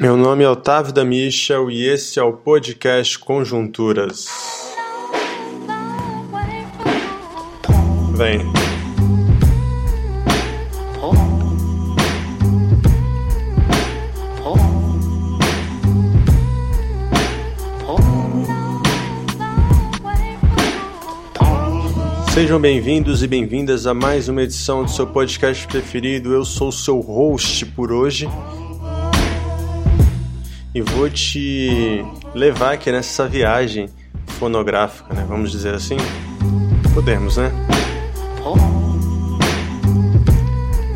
Meu nome é Otávio da Michel e esse é o podcast Conjunturas. Vem. Sejam bem-vindos e bem-vindas a mais uma edição do seu podcast preferido. Eu sou o seu host por hoje e vou te levar aqui nessa viagem fonográfica, né? Vamos dizer assim? Podemos, né?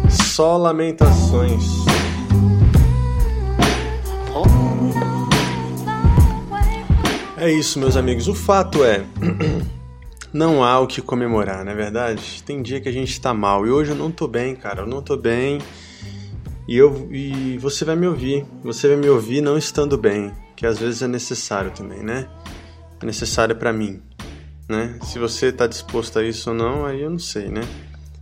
Só lamentações. É isso, meus amigos. O fato é. não há o que comemorar, não é verdade? Tem dia que a gente tá mal e hoje eu não tô bem, cara. Eu não tô bem e, eu, e você vai me ouvir. Você vai me ouvir não estando bem, que às vezes é necessário também, né? É necessário para mim, né? Se você tá disposto a isso ou não, aí eu não sei, né?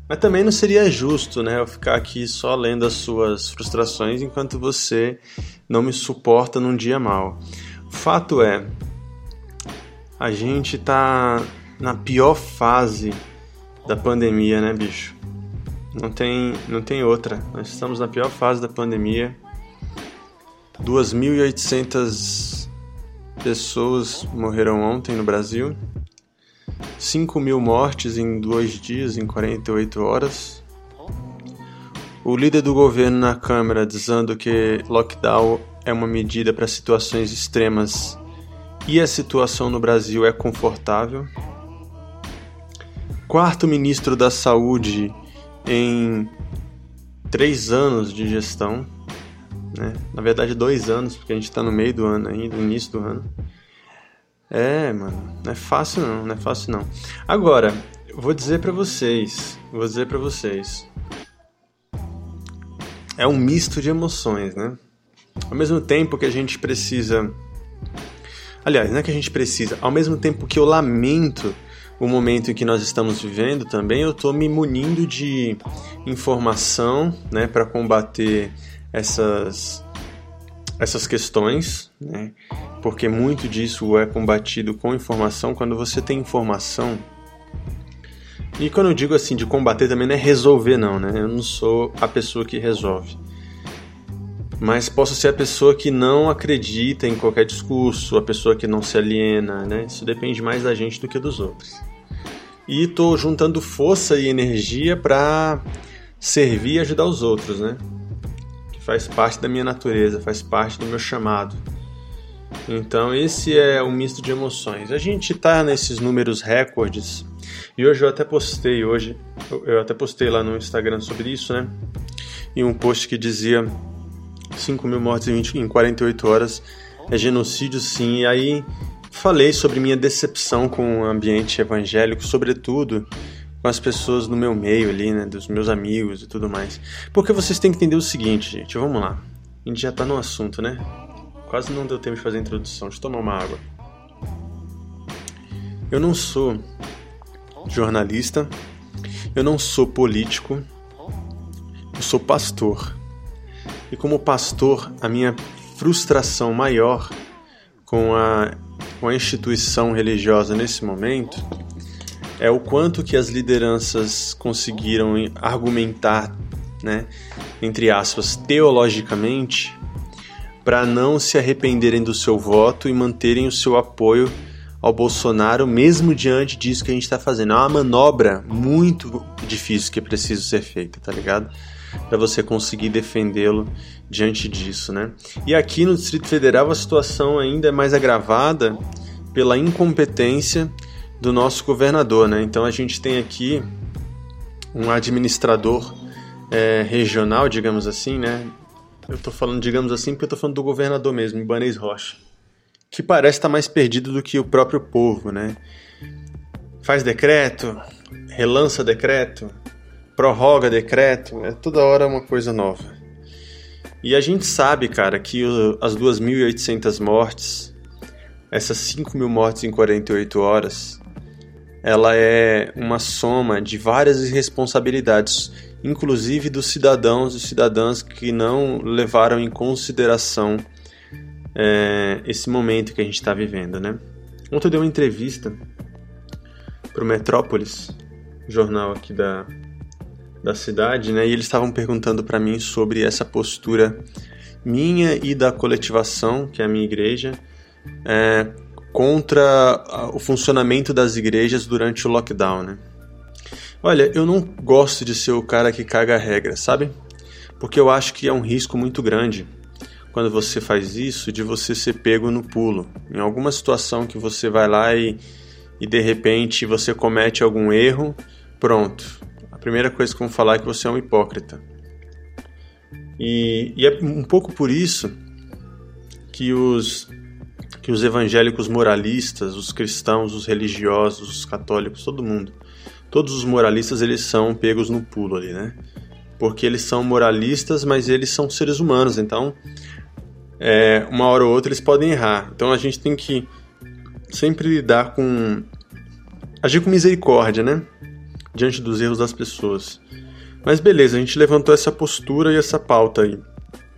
Mas também não seria justo, né? Eu ficar aqui só lendo as suas frustrações enquanto você não me suporta num dia mal. Fato é, a gente tá na pior fase da pandemia, né, bicho? Não tem, não tem outra. Nós estamos na pior fase da pandemia. 2.800 pessoas morreram ontem no Brasil. 5 mil mortes em dois dias, em 48 horas. O líder do governo na Câmara dizendo que lockdown é uma medida para situações extremas e a situação no Brasil é confortável quarto ministro da Saúde em três anos de gestão, né? na verdade dois anos, porque a gente está no meio do ano ainda, no início do ano. É, mano, não é fácil não, não é fácil não. Agora, vou dizer para vocês, vou dizer para vocês, é um misto de emoções, né? Ao mesmo tempo que a gente precisa, aliás, não é que a gente precisa, ao mesmo tempo que eu lamento o momento em que nós estamos vivendo também, eu estou me munindo de informação né, para combater essas, essas questões, né, porque muito disso é combatido com informação. Quando você tem informação, e quando eu digo assim de combater também não é resolver, não, né? Eu não sou a pessoa que resolve. Mas posso ser a pessoa que não acredita em qualquer discurso, a pessoa que não se aliena, né? Isso depende mais da gente do que dos outros e tô juntando força e energia para servir e ajudar os outros, né? Que faz parte da minha natureza, faz parte do meu chamado. Então esse é um misto de emoções. A gente tá nesses números recordes e hoje eu até postei hoje, eu até postei lá no Instagram sobre isso, né? E um post que dizia 5 mil mortes em, 20, em 48 horas é genocídio sim. E aí Falei sobre minha decepção com o ambiente evangélico, sobretudo com as pessoas no meu meio ali, né, dos meus amigos e tudo mais. Porque vocês têm que entender o seguinte, gente, vamos lá. A gente já tá no assunto, né? Quase não deu tempo de fazer a introdução. Deixa eu tomar uma água. Eu não sou jornalista, eu não sou político, eu sou pastor. E como pastor, a minha frustração maior com a com a instituição religiosa nesse momento é o quanto que as lideranças conseguiram argumentar, né, entre aspas, teologicamente, para não se arrependerem do seu voto e manterem o seu apoio ao Bolsonaro, mesmo diante disso que a gente está fazendo. É uma manobra muito difícil que é preciso ser feita, tá ligado? Para você conseguir defendê-lo diante disso, né? E aqui no Distrito Federal a situação ainda é mais agravada pela incompetência do nosso governador, né? Então a gente tem aqui um administrador é, regional, digamos assim, né? Eu tô falando, digamos assim, porque eu tô falando do governador mesmo, Ibanez Rocha, que parece estar tá mais perdido do que o próprio povo, né? Faz decreto, relança decreto, prorroga decreto, é toda hora uma coisa nova. E a gente sabe, cara, que as 2.800 mortes, essas 5 mil mortes em 48 horas, ela é uma soma de várias irresponsabilidades inclusive dos cidadãos e cidadãs que não levaram em consideração é, esse momento que a gente está vivendo, né? Ontem eu dei uma entrevista para o Metrópolis, jornal aqui da, da cidade, né? E eles estavam perguntando para mim sobre essa postura minha e da coletivação, que é a minha igreja, é, contra o funcionamento das igrejas durante o lockdown, né? Olha, eu não gosto de ser o cara que caga a regra, sabe? Porque eu acho que é um risco muito grande quando você faz isso de você ser pego no pulo. Em alguma situação que você vai lá e, e de repente você comete algum erro, pronto. Primeira coisa que vão falar é que você é um hipócrita. E, e é um pouco por isso que os que os evangélicos moralistas, os cristãos, os religiosos, os católicos, todo mundo todos os moralistas eles são pegos no pulo ali, né? Porque eles são moralistas, mas eles são seres humanos, então é, uma hora ou outra eles podem errar. Então a gente tem que sempre lidar com agir com misericórdia, né? Diante dos erros das pessoas. Mas beleza, a gente levantou essa postura e essa pauta aí.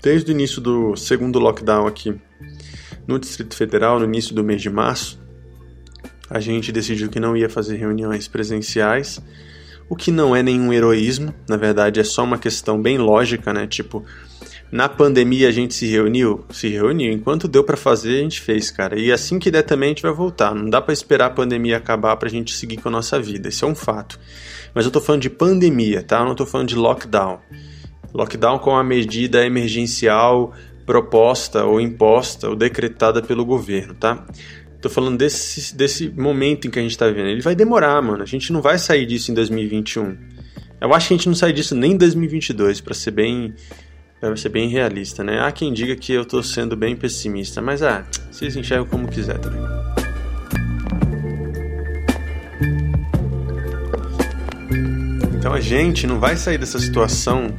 Desde o início do segundo lockdown aqui no Distrito Federal, no início do mês de março, a gente decidiu que não ia fazer reuniões presenciais, o que não é nenhum heroísmo, na verdade é só uma questão bem lógica, né? Tipo, na pandemia a gente se reuniu, se reuniu, enquanto deu para fazer a gente fez, cara. E assim que der também a gente vai voltar. Não dá para esperar a pandemia acabar pra gente seguir com a nossa vida, isso é um fato. Mas eu tô falando de pandemia, tá? Eu não tô falando de lockdown. Lockdown com a medida emergencial proposta ou imposta ou decretada pelo governo, tá? Tô falando desse, desse momento em que a gente tá vivendo. Ele vai demorar, mano. A gente não vai sair disso em 2021. Eu acho que a gente não sai disso nem em 2022, para ser bem para ser bem realista, né? Há quem diga que eu tô sendo bem pessimista, mas ah, vocês enxergam como quiser também. Então a gente não vai sair dessa situação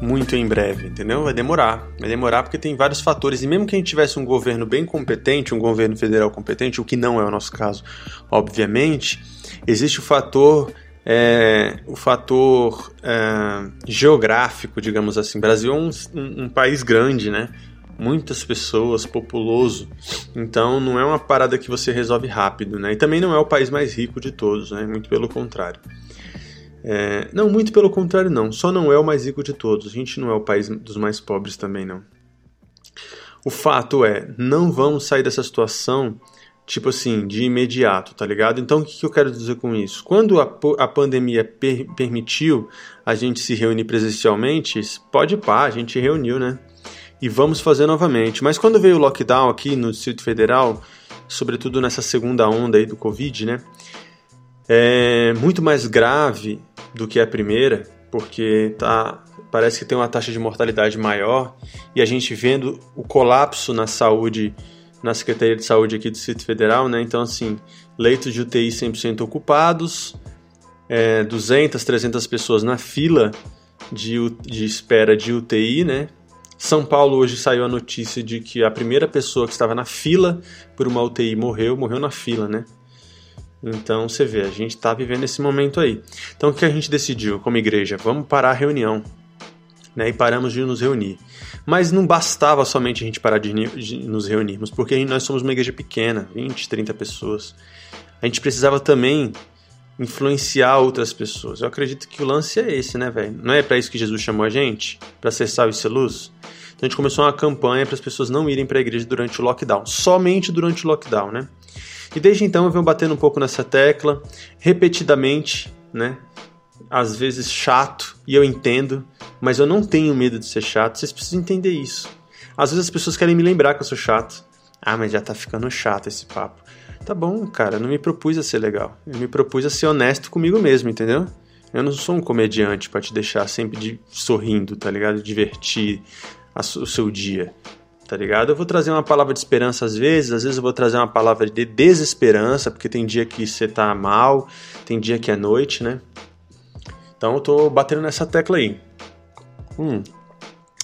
muito em breve, entendeu? Vai demorar. Vai demorar porque tem vários fatores. E mesmo que a gente tivesse um governo bem competente, um governo federal competente, o que não é o nosso caso, obviamente, existe o fator. É, o fator é, geográfico, digamos assim. Brasil é um, um, um país grande, né? muitas pessoas, populoso. Então não é uma parada que você resolve rápido, né? E também não é o país mais rico de todos, né? Muito pelo contrário. É, não, muito pelo contrário, não. Só não é o mais rico de todos. A gente não é o país dos mais pobres também, não. O fato é, não vamos sair dessa situação, tipo assim, de imediato, tá ligado? Então, o que, eu quero dizer com isso? Quando a, a pandemia per, permitiu a gente se reunir presencialmente, pode pá, a gente reuniu, né? E vamos fazer novamente. Mas quando veio o lockdown aqui no Distrito Federal, sobretudo nessa segunda onda aí do Covid, né? É muito mais grave do que a primeira, porque tá, parece que tem uma taxa de mortalidade maior e a gente vendo o colapso na saúde, na Secretaria de Saúde aqui do Distrito Federal, né? Então, assim, leitos de UTI 100% ocupados, é, 200, 300 pessoas na fila de, de espera de UTI, né? São Paulo hoje saiu a notícia de que a primeira pessoa que estava na fila por uma UTI morreu, morreu na fila, né? Então você vê, a gente está vivendo esse momento aí. Então o que a gente decidiu como igreja? Vamos parar a reunião. Né, e paramos de nos reunir. Mas não bastava somente a gente parar de, nos reunirmos, porque nós somos uma igreja pequena, 20, 30 pessoas. A gente precisava também influenciar outras pessoas. Eu acredito que o lance é esse, né, velho? Não é para isso que Jesus chamou a gente? Para ser sal e ser luz? Então a gente começou uma campanha para as pessoas não irem para a igreja durante o lockdown, somente durante o lockdown, né? E desde então eu venho batendo um pouco nessa tecla, repetidamente, né? Às vezes chato, e eu entendo, mas eu não tenho medo de ser chato, vocês precisam entender isso. Às vezes as pessoas querem me lembrar que eu sou chato. Ah, mas já tá ficando chato esse papo. Tá bom, cara, eu não me propus a ser legal. Eu me propus a ser honesto comigo mesmo, entendeu? Eu não sou um comediante para te deixar sempre de sorrindo, tá ligado? Divertir o seu dia tá ligado? Eu vou trazer uma palavra de esperança às vezes, às vezes eu vou trazer uma palavra de desesperança, porque tem dia que você tá mal, tem dia que é noite, né? Então eu tô batendo nessa tecla aí. Hum,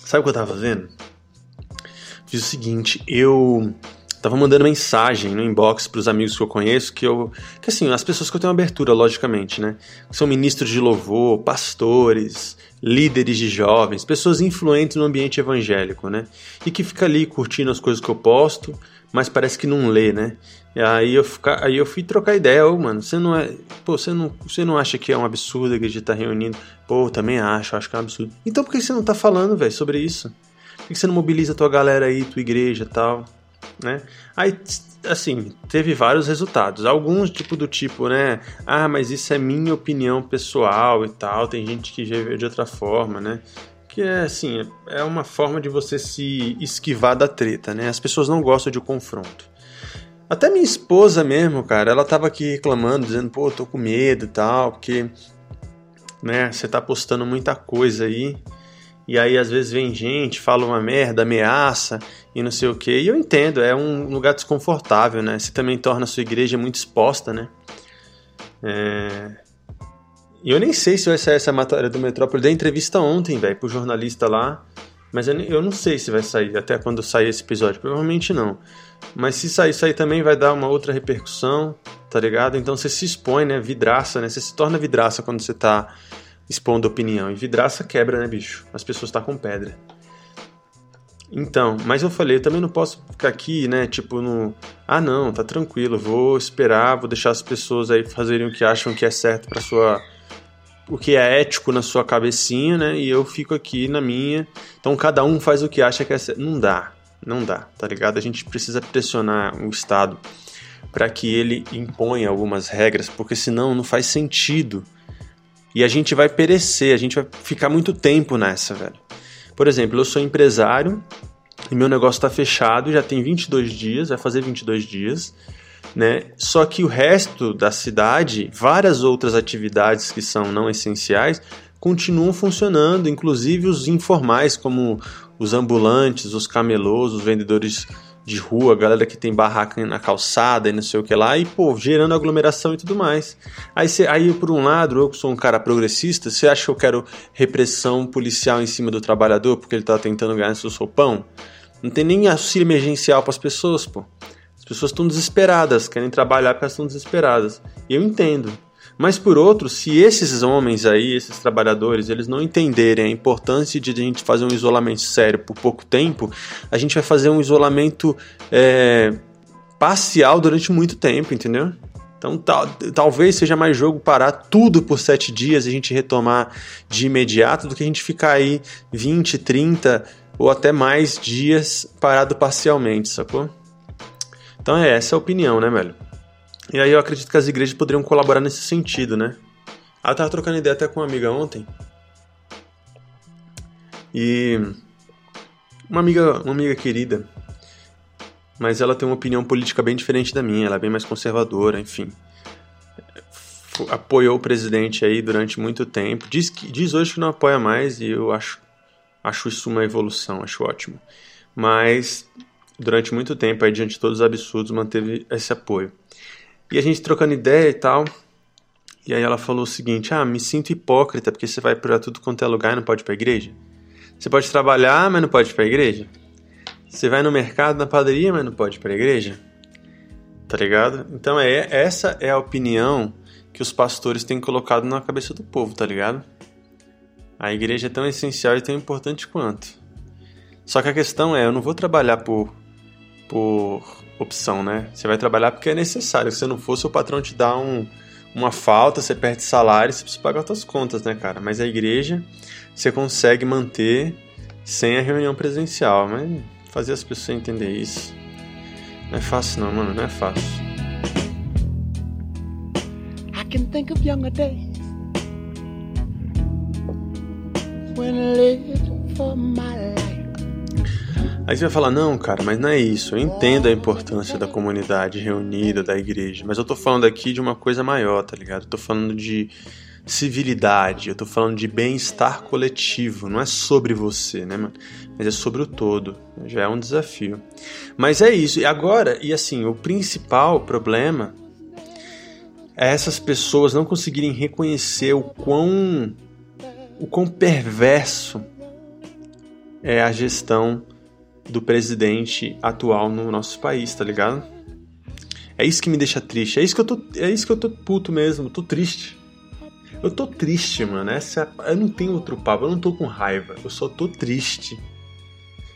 sabe o que eu tava fazendo? Fiz o seguinte, eu tava mandando mensagem no inbox para os amigos que eu conheço, que eu. Que assim, as pessoas que eu tenho abertura, logicamente, né? São ministros de louvor, pastores, líderes de jovens, pessoas influentes no ambiente evangélico, né? E que fica ali curtindo as coisas que eu posto, mas parece que não lê, né? E aí eu, fica, aí eu fui trocar ideia, ô, mano, você não é. Pô, você não, você não acha que é um absurdo a igreja estar tá reunindo? Pô, eu também acho, acho que é um absurdo. Então por que você não tá falando, velho, sobre isso? Por que você não mobiliza a tua galera aí, tua igreja tal? Né? Aí, assim, teve vários resultados. Alguns, tipo, do tipo, né? Ah, mas isso é minha opinião pessoal e tal. Tem gente que já vê de outra forma, né? que é assim, é uma forma de você se esquivar da treta, né? As pessoas não gostam de confronto. Até minha esposa mesmo, cara, ela tava aqui reclamando, dizendo, pô, tô com medo e tal, porque, né, você tá postando muita coisa aí, e aí às vezes vem gente, fala uma merda, ameaça e não sei o que, e eu entendo, é um lugar desconfortável, né? Você também torna a sua igreja muito exposta, né? É... Eu nem sei se vai sair essa matéria do Metrópole. Dei entrevista ontem, velho, pro jornalista lá. Mas eu não sei se vai sair até quando sair esse episódio. Provavelmente não. Mas se sair, sair também vai dar uma outra repercussão, tá ligado? Então você se expõe, né? Vidraça, né? Você se torna vidraça quando você tá expondo opinião. E vidraça quebra, né, bicho? As pessoas tá com pedra. Então, mas eu falei, eu também não posso ficar aqui, né? Tipo, no. Ah, não, tá tranquilo, vou esperar, vou deixar as pessoas aí fazerem o que acham que é certo pra sua o que é ético na sua cabecinha, né? E eu fico aqui na minha. Então cada um faz o que acha que é certo. Não dá, não dá, tá ligado? A gente precisa pressionar o Estado para que ele imponha algumas regras, porque senão não faz sentido. E a gente vai perecer, a gente vai ficar muito tempo nessa, velho. Por exemplo, eu sou empresário e meu negócio está fechado, já tem 22 dias, vai fazer 22 dias né? Só que o resto da cidade, várias outras atividades que são não essenciais, continuam funcionando, inclusive os informais, como os ambulantes, os camelôs, os vendedores de rua, galera que tem barraca na calçada e não sei o que lá, e pô, gerando aglomeração e tudo mais. Aí, cê, aí por um lado, eu que sou um cara progressista, você acha que eu quero repressão policial em cima do trabalhador porque ele tá tentando ganhar seu sopão? Não tem nem auxílio emergencial para as pessoas, pô. As pessoas estão desesperadas, querem trabalhar porque elas estão desesperadas. E eu entendo. Mas por outro, se esses homens aí, esses trabalhadores, eles não entenderem a importância de a gente fazer um isolamento sério por pouco tempo, a gente vai fazer um isolamento é, parcial durante muito tempo, entendeu? Então tal, talvez seja mais jogo parar tudo por sete dias e a gente retomar de imediato do que a gente ficar aí 20, 30 ou até mais dias parado parcialmente, sacou? Então é essa a opinião, né, velho? E aí eu acredito que as igrejas poderiam colaborar nesse sentido, né? Ah, eu tava trocando ideia até com uma amiga ontem. E uma amiga, uma amiga querida, mas ela tem uma opinião política bem diferente da minha, ela é bem mais conservadora, enfim. Apoiou o presidente aí durante muito tempo. Diz, que, diz hoje que não apoia mais e eu acho, acho isso uma evolução, acho ótimo. Mas durante muito tempo, aí, diante de todos os absurdos, manteve esse apoio. E a gente trocando ideia e tal. E aí ela falou o seguinte: Ah, me sinto hipócrita porque você vai para tudo quanto é lugar e não pode ir pra igreja. Você pode trabalhar, mas não pode ir pra igreja. Você vai no mercado, na padaria, mas não pode ir pra igreja. Tá ligado? Então é essa é a opinião que os pastores têm colocado na cabeça do povo, tá ligado? A igreja é tão essencial e tão importante quanto. Só que a questão é, eu não vou trabalhar por por opção, né? Você vai trabalhar porque é necessário. Se não for, seu patrão te dá um, uma falta, você perde salário, você precisa pagar suas contas, né, cara? Mas a igreja você consegue manter sem a reunião presencial. Mas fazer as pessoas entender isso não é fácil, não, mano. Não é fácil. I can think of younger days when I lived for my life. Aí você vai falar, não, cara, mas não é isso. Eu entendo a importância da comunidade reunida, da igreja, mas eu tô falando aqui de uma coisa maior, tá ligado? Eu tô falando de civilidade, eu tô falando de bem-estar coletivo. Não é sobre você, né, mano? Mas é sobre o todo. Já é um desafio. Mas é isso. E agora, e assim, o principal problema é essas pessoas não conseguirem reconhecer o quão, o quão perverso é a gestão do presidente atual no nosso país, tá ligado? É isso que me deixa triste. É isso que eu tô, é isso que eu tô puto mesmo. Tô triste. Eu tô triste, mano. Essa, é eu não tenho outro papo. Eu não tô com raiva. Eu só tô triste.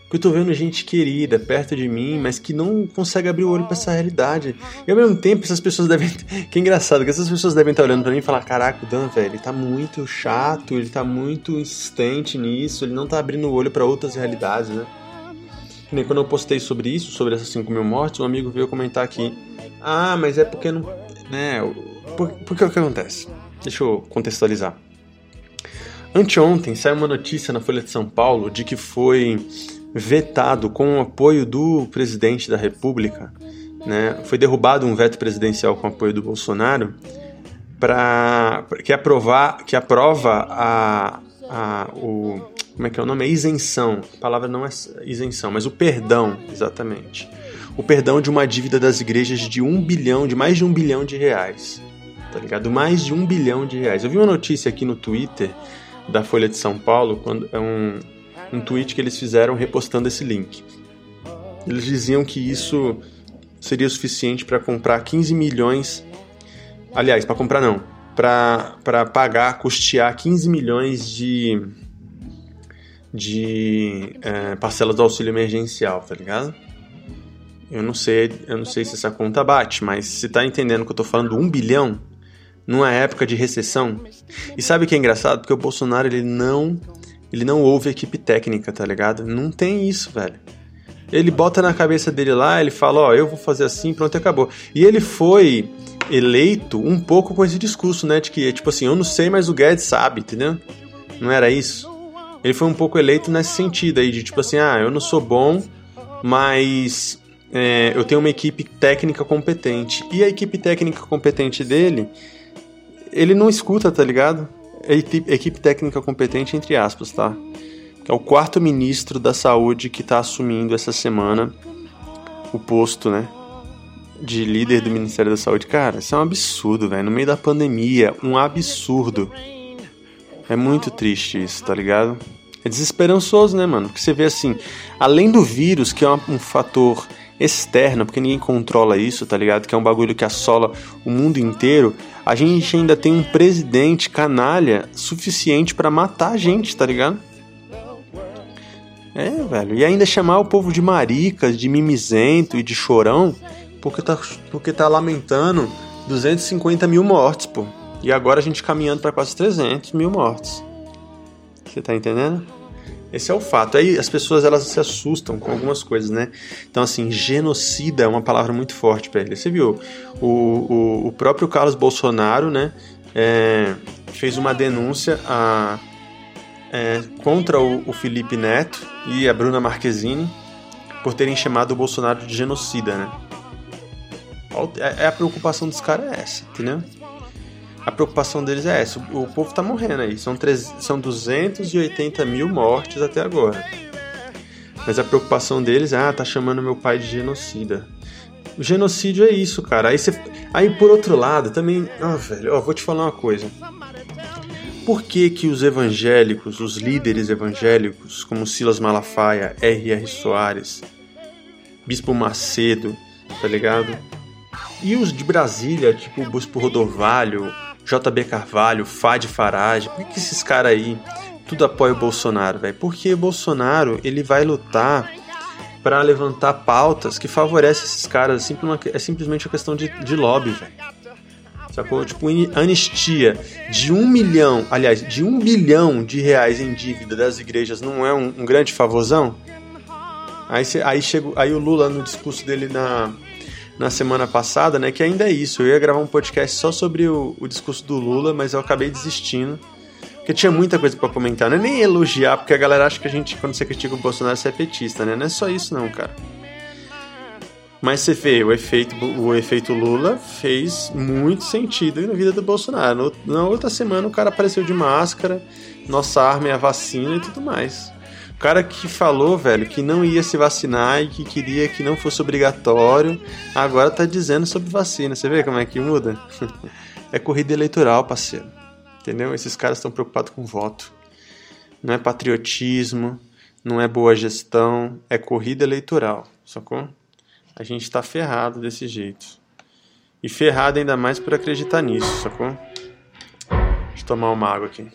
Porque eu tô vendo gente querida perto de mim, mas que não consegue abrir o olho para essa realidade. E ao mesmo tempo, essas pessoas devem. Que engraçado, que essas pessoas devem estar olhando para mim e falar: Caraca, o Dan, velho, ele tá muito chato, ele tá muito insistente nisso, ele não tá abrindo o olho para outras realidades, né? Que nem quando eu postei sobre isso, sobre essas 5 mil mortes, um amigo veio comentar aqui: Ah, mas é porque não. Né? Por, porque o que acontece? Deixa eu contextualizar. Anteontem saiu uma notícia na Folha de São Paulo de que foi vetado com o apoio do presidente da República, né? Foi derrubado um veto presidencial com apoio do Bolsonaro para que aprovar que aprova a, a o como é que é o nome? É isenção. A palavra não é isenção, mas o perdão, exatamente. O perdão de uma dívida das igrejas de um bilhão, de mais de um bilhão de reais. Tá ligado? Mais de um bilhão de reais. Eu vi uma notícia aqui no Twitter da Folha de São Paulo, quando é um, um tweet que eles fizeram repostando esse link. Eles diziam que isso seria suficiente para comprar 15 milhões. Aliás, para comprar não, para pagar, custear 15 milhões de, de é, parcelas do auxílio emergencial, tá ligado? Eu não sei, eu não sei se essa conta bate, mas se tá entendendo que eu tô falando um bilhão numa época de recessão. E sabe o que é engraçado? Porque o Bolsonaro ele não ele não ouve equipe técnica, tá ligado? Não tem isso, velho. Ele bota na cabeça dele lá, ele fala, ó, oh, eu vou fazer assim, pronto, acabou. E ele foi eleito um pouco com esse discurso, né, de que, tipo assim, eu não sei, mas o Guedes sabe, entendeu? Não era isso? Ele foi um pouco eleito nesse sentido aí, de tipo assim, ah, eu não sou bom, mas é, eu tenho uma equipe técnica competente. E a equipe técnica competente dele, ele não escuta, tá ligado? equipe, equipe técnica competente, entre aspas, tá? É o quarto ministro da saúde que está assumindo essa semana o posto, né? De líder do Ministério da Saúde. Cara, isso é um absurdo, velho. No meio da pandemia, um absurdo. É muito triste isso, tá ligado? É desesperançoso, né, mano? Porque você vê assim, além do vírus, que é um fator externa, porque ninguém controla isso, tá ligado? Que é um bagulho que assola o mundo inteiro. A gente ainda tem um presidente canalha suficiente para matar a gente, tá ligado? É, velho. E ainda chamar o povo de maricas, de mimizento e de chorão, porque tá, porque tá lamentando 250 mil mortes, pô. E agora a gente caminhando para quase 300 mil mortes. Você tá entendendo? Esse é o fato. Aí as pessoas elas se assustam com algumas coisas, né? Então, assim, genocida é uma palavra muito forte para ele. Você viu? O, o, o, próprio Carlos Bolsonaro, né? É, fez uma denúncia a, é, contra o, o, Felipe Neto e a Bruna Marquezine por terem chamado o Bolsonaro de genocida, né? É, é a preocupação dos caras é essa, entendeu? a preocupação deles é essa: o, povo tá morrendo aí. São, três, são 280 mil mortes até agora. Mas a preocupação deles é: ah, tá chamando meu pai de genocida. O genocídio é isso, cara. Aí, aí por outro lado, também. Ah, velho, ó, vou te falar uma coisa. Por que, que os evangélicos, os líderes evangélicos, como Silas Malafaia, R.R. Soares, Bispo Macedo, tá ligado? E os de Brasília, tipo o Bispo Rodovalho, JB Carvalho, Fad Farage, por que esses caras aí tudo apoia o Bolsonaro, velho? Porque Bolsonaro, ele vai lutar para levantar pautas que favorecem esses caras, é simplesmente, é simplesmente uma questão de, de lobby, velho. Sacou? Tipo, anistia de um milhão, aliás, de um bilhão de reais em dívida das igrejas não é um, um grande favorzão? Aí, aí, chega, aí o Lula, no discurso dele na, na semana passada, né? Que ainda é isso. Eu ia gravar um podcast só sobre o, o discurso do Lula, mas eu acabei desistindo. Porque tinha muita coisa para comentar. Não é nem elogiar, porque a galera acha que a gente, quando você critica o Bolsonaro, você é petista, né? Não é só isso, não, cara. Mas você vê, o efeito, o efeito Lula fez muito sentido na vida do Bolsonaro. Na outra semana o cara apareceu de máscara, nossa arma é a vacina e tudo mais. O cara que falou, velho, que não ia se vacinar e que queria que não fosse obrigatório, agora tá dizendo sobre vacina. Você vê como é que muda? é corrida eleitoral, parceiro. Entendeu? Esses caras estão preocupados com voto. Não é patriotismo, não é boa gestão, é corrida eleitoral, sacou? A gente tá ferrado desse jeito. E ferrado ainda mais por acreditar nisso, sacou? Deixa eu tomar uma água aqui.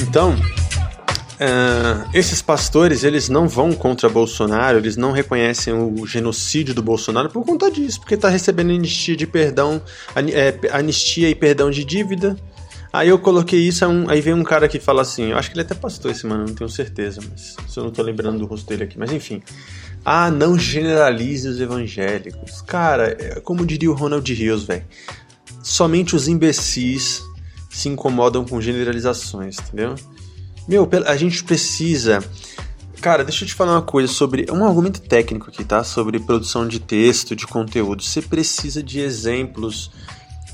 Então, uh, esses pastores eles não vão contra Bolsonaro, eles não reconhecem o genocídio do Bolsonaro por conta disso, porque está recebendo anistia de perdão, é, anistia e perdão de dívida. Aí eu coloquei isso, aí vem um cara que fala assim, eu acho que ele é até pastor esse mano, não tenho certeza, mas se eu não estou lembrando do rosto dele aqui, mas enfim. Ah, não generalize os evangélicos. Cara, é como diria o Ronald Rios, velho. Somente os imbecis se incomodam com generalizações, entendeu? Meu, a gente precisa. Cara, deixa eu te falar uma coisa sobre. Um argumento técnico aqui, tá? Sobre produção de texto, de conteúdo. Você precisa de exemplos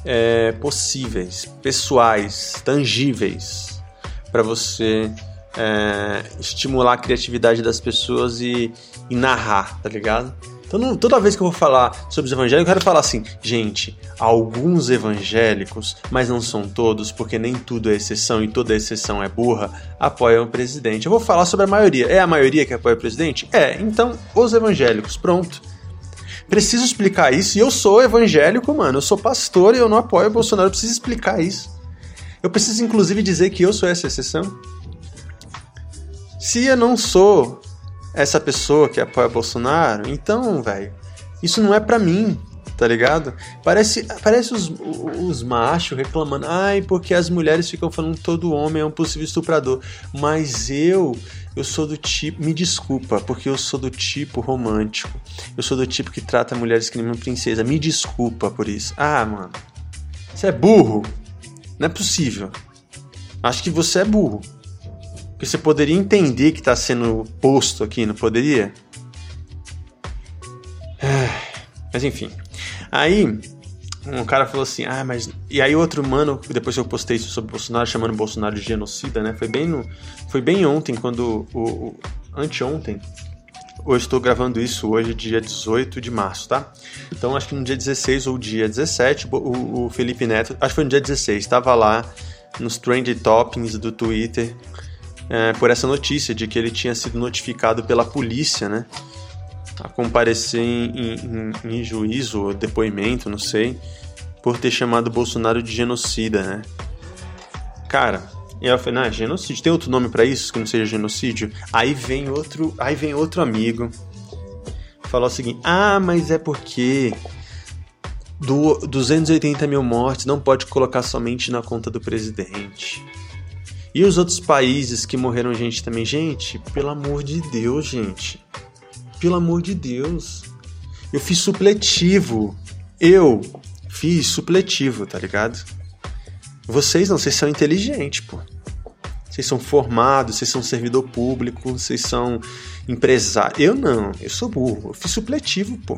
é, possíveis, pessoais, tangíveis, para você é, estimular a criatividade das pessoas e, e narrar, tá ligado? Então, toda vez que eu vou falar sobre os evangélicos, eu quero falar assim, gente, alguns evangélicos, mas não são todos, porque nem tudo é exceção e toda exceção é burra, apoiam o presidente. Eu vou falar sobre a maioria. É a maioria que apoia o presidente? É, então os evangélicos, pronto. Preciso explicar isso, e eu sou evangélico, mano. Eu sou pastor e eu não apoio o Bolsonaro. Eu preciso explicar isso. Eu preciso, inclusive, dizer que eu sou essa exceção. Se eu não sou essa pessoa que apoia Bolsonaro, então, velho, isso não é para mim, tá ligado? Parece, parece os, os machos reclamando, ai, porque as mulheres ficam falando que todo homem é um possível estuprador. Mas eu, eu sou do tipo, me desculpa, porque eu sou do tipo romântico. Eu sou do tipo que trata mulheres que nem uma princesa. Me desculpa por isso. Ah, mano, você é burro. Não é possível. Acho que você é burro. Porque você poderia entender que está sendo posto aqui, não poderia? Mas enfim. Aí, um cara falou assim: Ah, mas. E aí, outro mano, depois que eu postei isso sobre Bolsonaro, chamando Bolsonaro de genocida, né? Foi bem, no... Foi bem ontem, quando. O, o... Anteontem. Eu estou gravando isso hoje, dia 18 de março, tá? Então, acho que no dia 16 ou dia 17, o, o Felipe Neto, acho que foi no dia 16, estava lá nos trend toppings do Twitter é, por essa notícia de que ele tinha sido notificado pela polícia, né? A comparecer em, em, em juízo ou depoimento, não sei, por ter chamado Bolsonaro de genocida, né? Cara, e ela falou, é genocídio. Tem outro nome para isso que não seja genocídio? Aí vem outro, aí vem outro amigo, falou o seguinte: ah, mas é porque do 280 mil mortes não pode colocar somente na conta do presidente. E os outros países que morreram gente também, gente, pelo amor de Deus, gente. Pelo amor de Deus. Eu fiz supletivo. Eu fiz supletivo, tá ligado? Vocês não, vocês são inteligentes, pô. Vocês são formados, vocês são servidor público, vocês são empresário. Eu não, eu sou burro. Eu fiz supletivo, pô.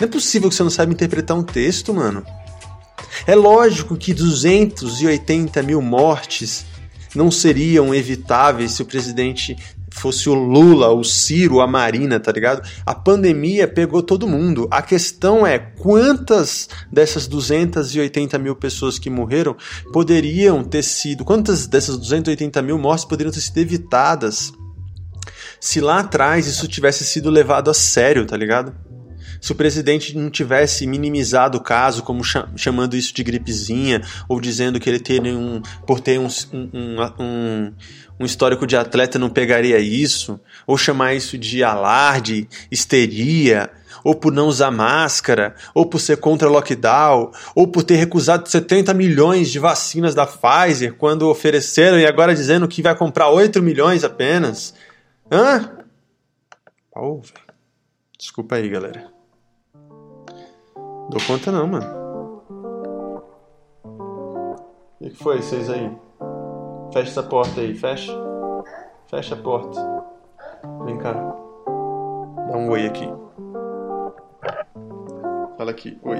Não é possível que você não saiba interpretar um texto, mano. É lógico que 280 mil mortes não seriam evitáveis se o presidente fosse o Lula, o Ciro, a Marina, tá ligado? A pandemia pegou todo mundo. A questão é quantas dessas 280 mil pessoas que morreram poderiam ter sido, quantas dessas 280 mil mortes poderiam ter sido evitadas se lá atrás isso tivesse sido levado a sério, tá ligado? Se o presidente não tivesse minimizado o caso, como chamando isso de gripezinha, ou dizendo que ele teria um, por ter um, um, um, um histórico de atleta não pegaria isso, ou chamar isso de alarde, histeria, ou por não usar máscara, ou por ser contra lockdown, ou por ter recusado 70 milhões de vacinas da Pfizer quando ofereceram e agora dizendo que vai comprar 8 milhões apenas. Hã? Oh, Desculpa aí, galera. Dou conta não, mano. O que, que foi vocês aí? Fecha essa porta aí, fecha. Fecha a porta. Vem cá. Dá um oi aqui. Fala aqui, oi.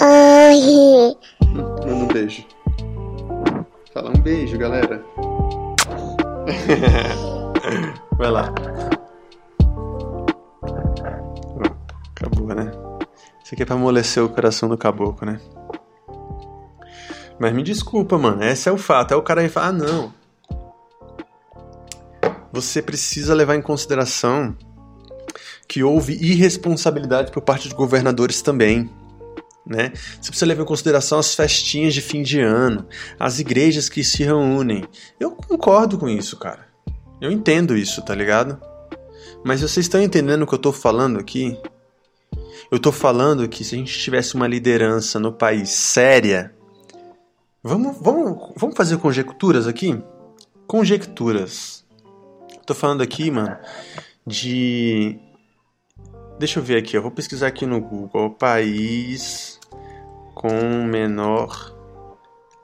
Oi. Manda um beijo. Fala um beijo, galera. Vai lá. Isso aqui é pra amolecer o coração do caboclo, né? Mas me desculpa, mano. Esse é o fato. É o cara aí fala, ah, não. Você precisa levar em consideração que houve irresponsabilidade por parte de governadores também. Né? Você precisa levar em consideração as festinhas de fim de ano, as igrejas que se reúnem. Eu concordo com isso, cara. Eu entendo isso, tá ligado? Mas vocês estão entendendo o que eu tô falando aqui? Eu tô falando que se a gente tivesse uma liderança no país séria. Vamos, vamos, vamos fazer conjecturas aqui? Conjecturas. Tô falando aqui, mano, de. Deixa eu ver aqui, eu vou pesquisar aqui no Google. País com menor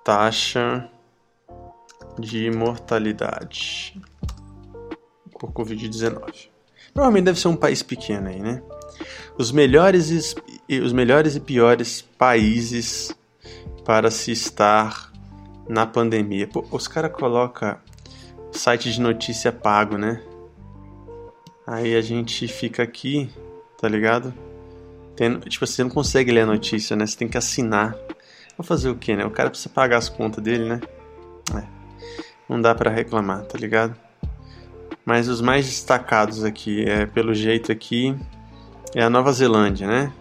taxa de mortalidade por Covid-19. Provavelmente deve ser um país pequeno aí, né? Os melhores e, os melhores e piores países para se estar na pandemia. Pô, os caras colocam site de notícia pago, né? Aí a gente fica aqui, tá ligado? Tipo, você não consegue ler a notícia, né? Você tem que assinar. Vou fazer o quê, né? O cara precisa pagar as contas dele, né? É. Não dá para reclamar, tá ligado? Mas os mais destacados aqui, é pelo jeito aqui, é a Nova Zelândia, né?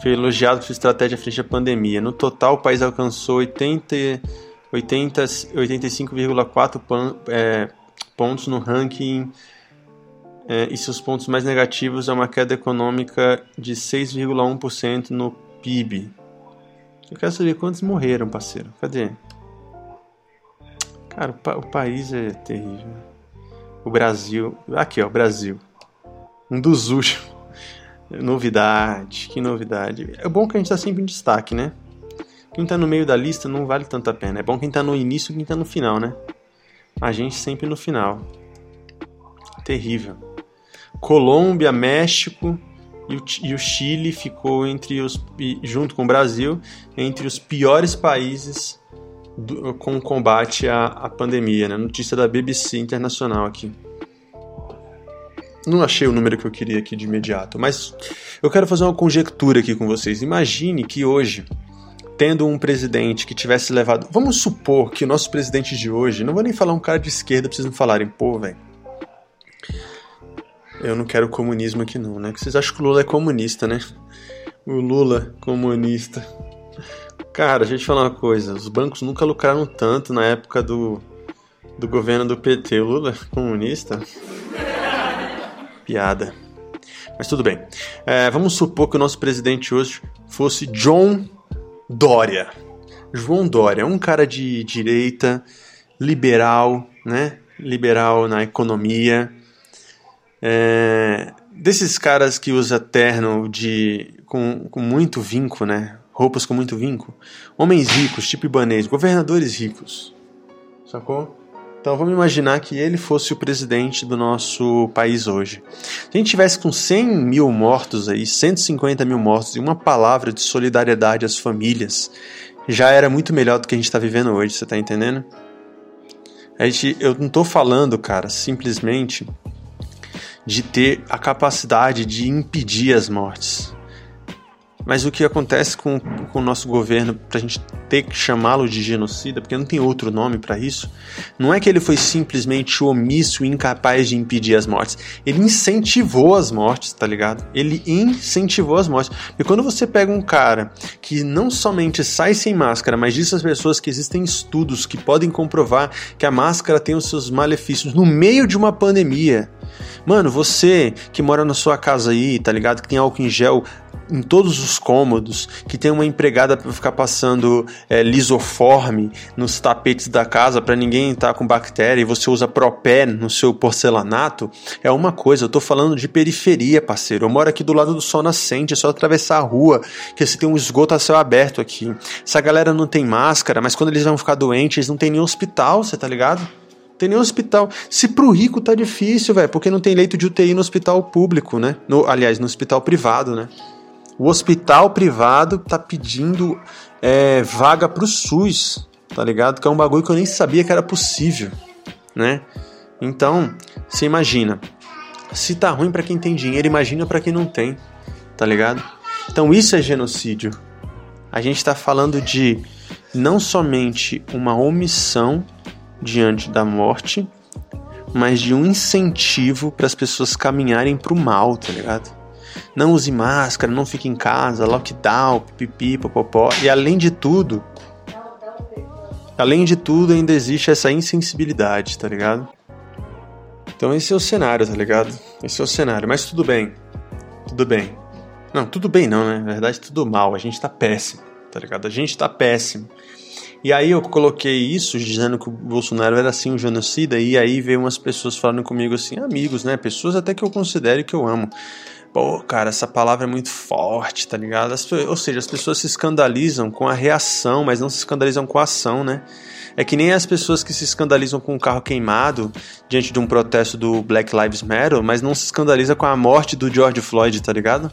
Foi elogiado por sua estratégia frente à pandemia. No total, o país alcançou 80, 80, 85,4 é, pontos no ranking é, e seus pontos mais negativos é uma queda econômica de 6,1% no PIB. Eu quero saber quantos morreram, parceiro. Cadê? Cara, o, pa o país é terrível o Brasil. Aqui, ó, Brasil. Um dos últimos. Novidade, que novidade. É bom que a gente está sempre em destaque, né? Quem está no meio da lista não vale tanto a pena. É bom quem está no início e quem está no final, né? A gente sempre no final. Terrível. Colômbia, México e o, e o Chile ficou entre os junto com o Brasil entre os piores países do, com combate à, à pandemia, né? Notícia da BBC Internacional aqui. Não achei o número que eu queria aqui de imediato, mas eu quero fazer uma conjectura aqui com vocês. Imagine que hoje, tendo um presidente que tivesse levado. Vamos supor que o nosso presidente de hoje. Não vou nem falar um cara de esquerda pra vocês não falarem, pô, velho. Eu não quero comunismo aqui não, né? Que vocês acham que o Lula é comunista, né? O Lula comunista. Cara, deixa eu te falar uma coisa. Os bancos nunca lucraram tanto na época do, do governo do PT. O Lula comunista? Piada. Mas tudo bem. É, vamos supor que o nosso presidente hoje fosse John Dória. João Dória, um cara de direita, liberal, né? Liberal na economia. É, desses caras que usa terno de com, com muito vinco, né? roupas com muito vinco, homens ricos, tipo ibanês, governadores ricos. Sacou? Então vamos imaginar que ele fosse o presidente do nosso país hoje. Se a gente tivesse com 100 mil mortos aí, 150 mil mortos e uma palavra de solidariedade às famílias, já era muito melhor do que a gente está vivendo hoje, você está entendendo? A gente, eu não estou falando, cara, simplesmente de ter a capacidade de impedir as mortes. Mas o que acontece com, com o nosso governo, para a gente ter que chamá-lo de genocida, porque não tem outro nome para isso, não é que ele foi simplesmente omisso e incapaz de impedir as mortes. Ele incentivou as mortes, tá ligado? Ele incentivou as mortes. E quando você pega um cara que não somente sai sem máscara, mas diz às pessoas que existem estudos que podem comprovar que a máscara tem os seus malefícios no meio de uma pandemia. Mano, você que mora na sua casa aí, tá ligado? Que tem álcool em gel em todos os cômodos, que tem uma empregada para ficar passando é, lisoforme nos tapetes da casa para ninguém estar com bactéria e você usa propé no seu porcelanato, é uma coisa. Eu tô falando de periferia, parceiro. Eu moro aqui do lado do sol nascente, é só atravessar a rua, que você tem um esgoto a céu aberto aqui. Essa galera não tem máscara, mas quando eles vão ficar doentes, eles não tem nenhum hospital, você tá ligado? Tem nem hospital. Se pro rico tá difícil, velho, porque não tem leito de UTI no hospital público, né? No, aliás, no hospital privado, né? O hospital privado tá pedindo é, vaga pro SUS, tá ligado? Que é um bagulho que eu nem sabia que era possível, né? Então, você imagina. Se tá ruim para quem tem dinheiro, imagina para quem não tem, tá ligado? Então isso é genocídio. A gente está falando de não somente uma omissão diante da morte, mas de um incentivo para as pessoas caminharem para o mal, tá ligado? Não use máscara, não fique em casa, lockdown, pipi, popopó. E além de tudo, além de tudo, ainda existe essa insensibilidade, tá ligado? Então esse é o cenário, tá ligado? Esse é o cenário. Mas tudo bem. Tudo bem. Não, tudo bem não, né? Na verdade, tudo mal. A gente tá péssimo, tá ligado? A gente tá péssimo. E aí eu coloquei isso dizendo que o Bolsonaro era assim um genocida, e aí veio umas pessoas falando comigo assim, amigos, né? Pessoas até que eu considero que eu amo. Pô, cara, essa palavra é muito forte, tá ligado? As, ou seja, as pessoas se escandalizam com a reação, mas não se escandalizam com a ação, né? É que nem as pessoas que se escandalizam com o carro queimado diante de um protesto do Black Lives Matter, mas não se escandaliza com a morte do George Floyd, tá ligado?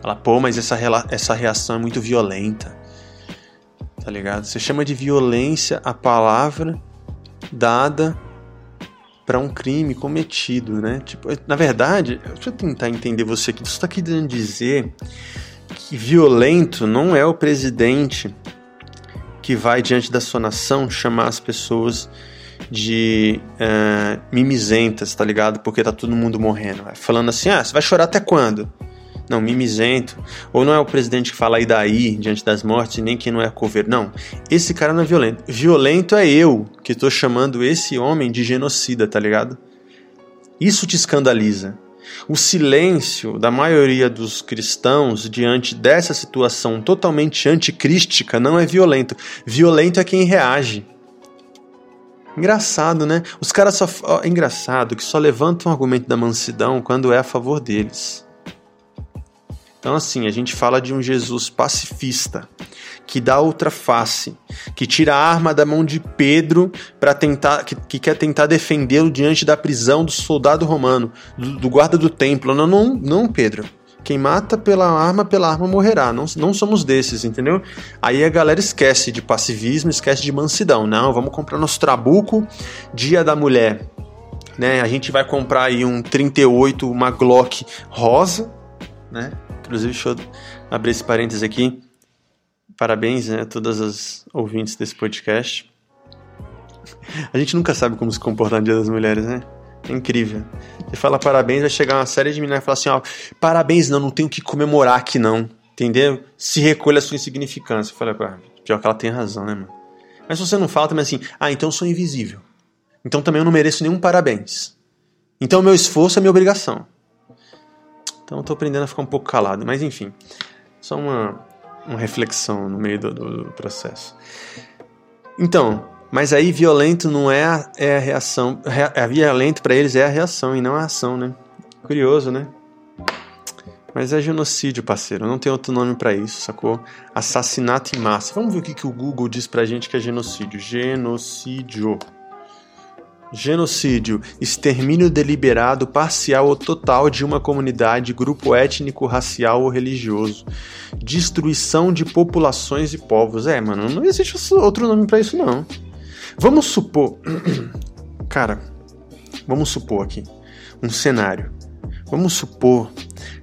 Fala, pô, mas essa, essa reação é muito violenta. Tá ligado? Você chama de violência a palavra dada para um crime cometido, né? Tipo, na verdade, deixa eu tentar entender você aqui. Você está querendo dizer que violento não é o presidente que vai diante da sua nação chamar as pessoas de uh, mimizentas, tá ligado? Porque tá todo mundo morrendo. Falando assim, ah, você vai chorar até quando? Não, mimizento, ou não é o presidente que fala e daí diante das mortes, nem que não é cover. Não, esse cara não é violento. Violento é eu que estou chamando esse homem de genocida, tá ligado? Isso te escandaliza. O silêncio da maioria dos cristãos diante dessa situação totalmente anticrística não é violento. Violento é quem reage. Engraçado, né? Os caras só. É engraçado que só levantam o argumento da mansidão quando é a favor deles. Então, assim, a gente fala de um Jesus pacifista, que dá outra face, que tira a arma da mão de Pedro para tentar, que, que, quer tentar defendê-lo diante da prisão do soldado romano, do, do, guarda do templo. Não, não, não, Pedro. Quem mata pela arma, pela arma morrerá. Não, não somos desses, entendeu? Aí a galera esquece de passivismo, esquece de mansidão. Não, vamos comprar nosso trabuco, dia da mulher. Né? A gente vai comprar aí um 38, uma Glock rosa, né? Inclusive, deixa eu abrir esse parênteses aqui. Parabéns né, a todas as ouvintes desse podcast. A gente nunca sabe como se comportar no Dia das Mulheres, né? É incrível. Você fala parabéns, vai chegar uma série de meninas e falar assim: ó, parabéns, não, não tenho que comemorar aqui, não. Entendeu? Se recolha a sua insignificância. Eu falei, pior que ela tem razão, né, mano? Mas se você não fala também assim, ah, então eu sou invisível. Então também eu não mereço nenhum parabéns. Então meu esforço é minha obrigação. Então estou aprendendo a ficar um pouco calado, mas enfim, só uma, uma reflexão no meio do, do, processo. Então, mas aí violento não é a, é a reação, a violento para eles é a reação e não a ação, né? Curioso, né? Mas é genocídio, parceiro. Não tem outro nome para isso, sacou? Assassinato em massa. Vamos ver o que, que o Google diz pra gente que é genocídio. Genocídio. Genocídio, extermínio deliberado, parcial ou total de uma comunidade, grupo étnico, racial ou religioso. Destruição de populações e povos. É, mano, não existe outro nome para isso não. Vamos supor, cara, vamos supor aqui um cenário. Vamos supor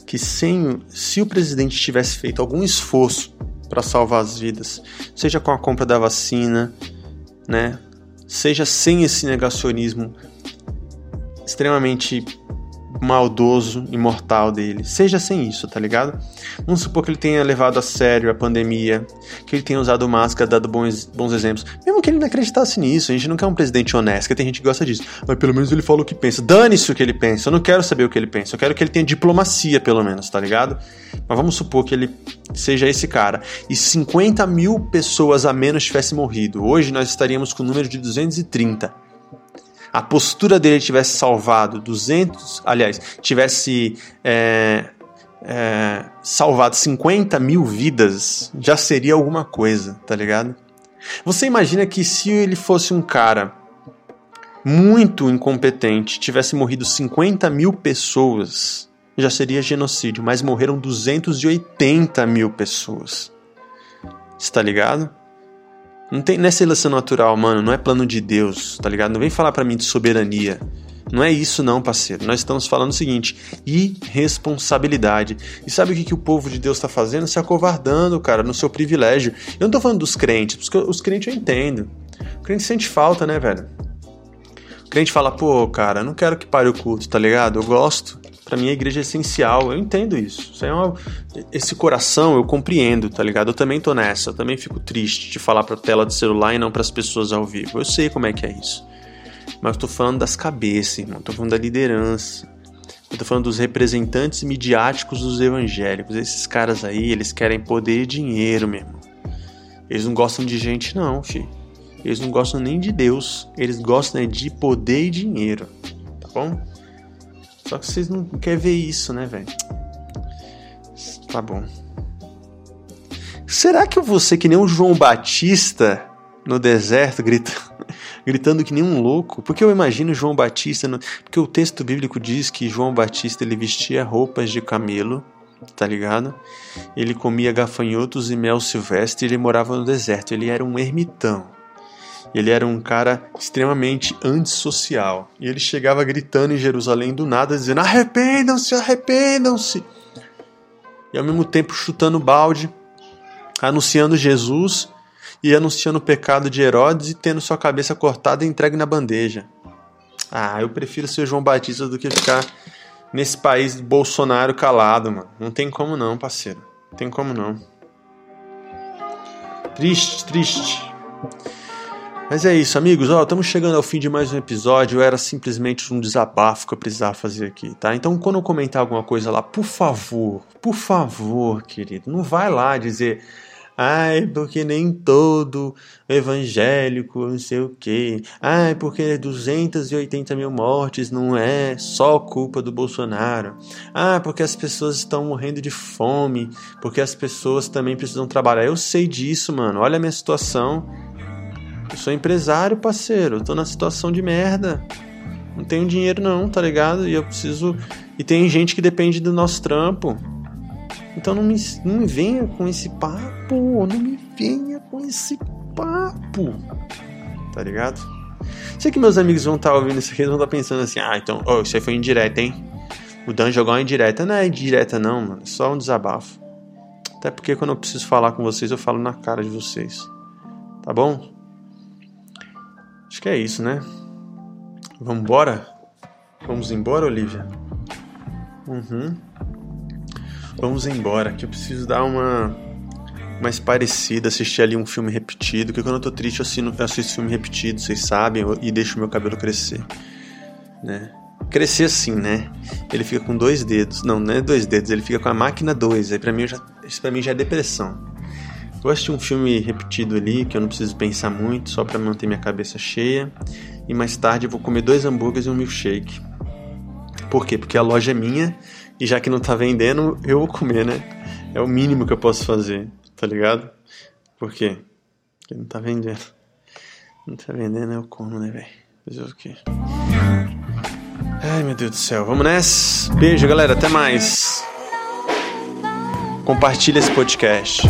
que sem, se o presidente tivesse feito algum esforço para salvar as vidas, seja com a compra da vacina, né, seja sem esse negacionismo extremamente maldoso e mortal dele. Seja sem isso, tá ligado? Vamos supor que ele tenha levado a sério a pandemia, que ele tenha usado máscara, dado bons, bons exemplos. Mesmo que ele não acreditasse nisso, a gente não quer um presidente honesto, que tem gente que gosta disso. Mas pelo menos ele fala o que pensa. Dane-se o que ele pensa, eu não quero saber o que ele pensa, eu quero que ele tenha diplomacia, pelo menos, tá ligado? Mas vamos supor que ele seja esse cara. E 50 mil pessoas a menos tivessem morrido. Hoje nós estaríamos com o número de 230 a postura dele tivesse salvado 200, aliás, tivesse é, é, salvado 50 mil vidas, já seria alguma coisa, tá ligado? Você imagina que se ele fosse um cara muito incompetente, tivesse morrido 50 mil pessoas, já seria genocídio, mas morreram 280 mil pessoas. Está ligado? Não, tem, não é seleção natural, mano. Não é plano de Deus, tá ligado? Não vem falar para mim de soberania. Não é isso não, parceiro. Nós estamos falando o seguinte, irresponsabilidade. E sabe o que, que o povo de Deus está fazendo? Se acovardando, cara, no seu privilégio. Eu não tô falando dos crentes, porque os crentes eu entendo. O crente sente falta, né, velho? O crente fala, pô, cara, não quero que pare o culto, tá ligado? Eu gosto. Para mim a igreja é essencial. Eu entendo isso. isso é uma... Esse coração eu compreendo, tá ligado? Eu também tô nessa. Eu também fico triste de falar pra tela do celular e não para as pessoas ao vivo. Eu sei como é que é isso. Mas eu tô falando das cabeças, irmão. Eu tô falando da liderança. Eu tô falando dos representantes midiáticos dos evangélicos. Esses caras aí, eles querem poder e dinheiro, meu irmão. Eles não gostam de gente, não, filho. Eles não gostam nem de Deus. Eles gostam né, de poder e dinheiro. Tá bom? Só que vocês não querem ver isso, né, velho? Tá bom. Será que eu vou ser que nem um João Batista no deserto, gritando, gritando que nem um louco? Porque eu imagino João Batista. No... Porque o texto bíblico diz que João Batista ele vestia roupas de camelo, tá ligado? Ele comia gafanhotos e mel silvestre e ele morava no deserto. Ele era um ermitão. Ele era um cara extremamente antissocial. E ele chegava gritando em Jerusalém do nada, dizendo: arrependam-se, arrependam-se. E ao mesmo tempo chutando balde, anunciando Jesus e anunciando o pecado de Herodes e tendo sua cabeça cortada e entregue na bandeja. Ah, eu prefiro ser João Batista do que ficar nesse país Bolsonaro calado, mano. Não tem como não, parceiro. Não tem como não. Triste, triste. Mas é isso, amigos. Ó, estamos chegando ao fim de mais um episódio. Era simplesmente um desabafo que eu precisava fazer aqui, tá? Então, quando eu comentar alguma coisa lá, por favor, por favor, querido, não vai lá dizer. Ai, porque nem todo evangélico, não sei o quê. Ai, porque 280 mil mortes não é só culpa do Bolsonaro. Ah, porque as pessoas estão morrendo de fome, porque as pessoas também precisam trabalhar. Eu sei disso, mano. Olha a minha situação. Eu sou empresário, parceiro. Eu tô na situação de merda. Não tenho dinheiro não, tá ligado? E eu preciso. E tem gente que depende do nosso trampo. Então não me, não me venha com esse papo. Não me venha com esse papo. Tá ligado? Sei que meus amigos vão estar tá ouvindo isso aqui, vão estar tá pensando assim, ah, então, oh, isso aí foi indireta, hein? O Dan jogou uma indireta. Não é indireta não, mano. É só um desabafo. Até porque quando eu preciso falar com vocês, eu falo na cara de vocês. Tá bom? Acho que é isso, né? Vamos embora? Vamos embora, Olivia? Uhum. Vamos embora, que eu preciso dar uma mais parecida, assistir ali um filme repetido, que quando eu tô triste eu assisto, eu assisto filme repetido, vocês sabem, e deixo meu cabelo crescer, né? Crescer assim, né? Ele fica com dois dedos. Não, não é dois dedos, ele fica com a máquina dois. Aí pra mim, já, isso pra mim já é depressão. Vou assistir um filme repetido ali, que eu não preciso pensar muito, só para manter minha cabeça cheia. E mais tarde eu vou comer dois hambúrgueres e um milkshake. Por quê? Porque a loja é minha e já que não tá vendendo, eu vou comer, né? É o mínimo que eu posso fazer, tá ligado? Por quê? Porque não tá vendendo. Não tá vendendo, eu como, né, velho? Fazer o quê? Ai, meu Deus do céu. Vamos nessa? Beijo, galera. Até mais. Compartilha esse podcast.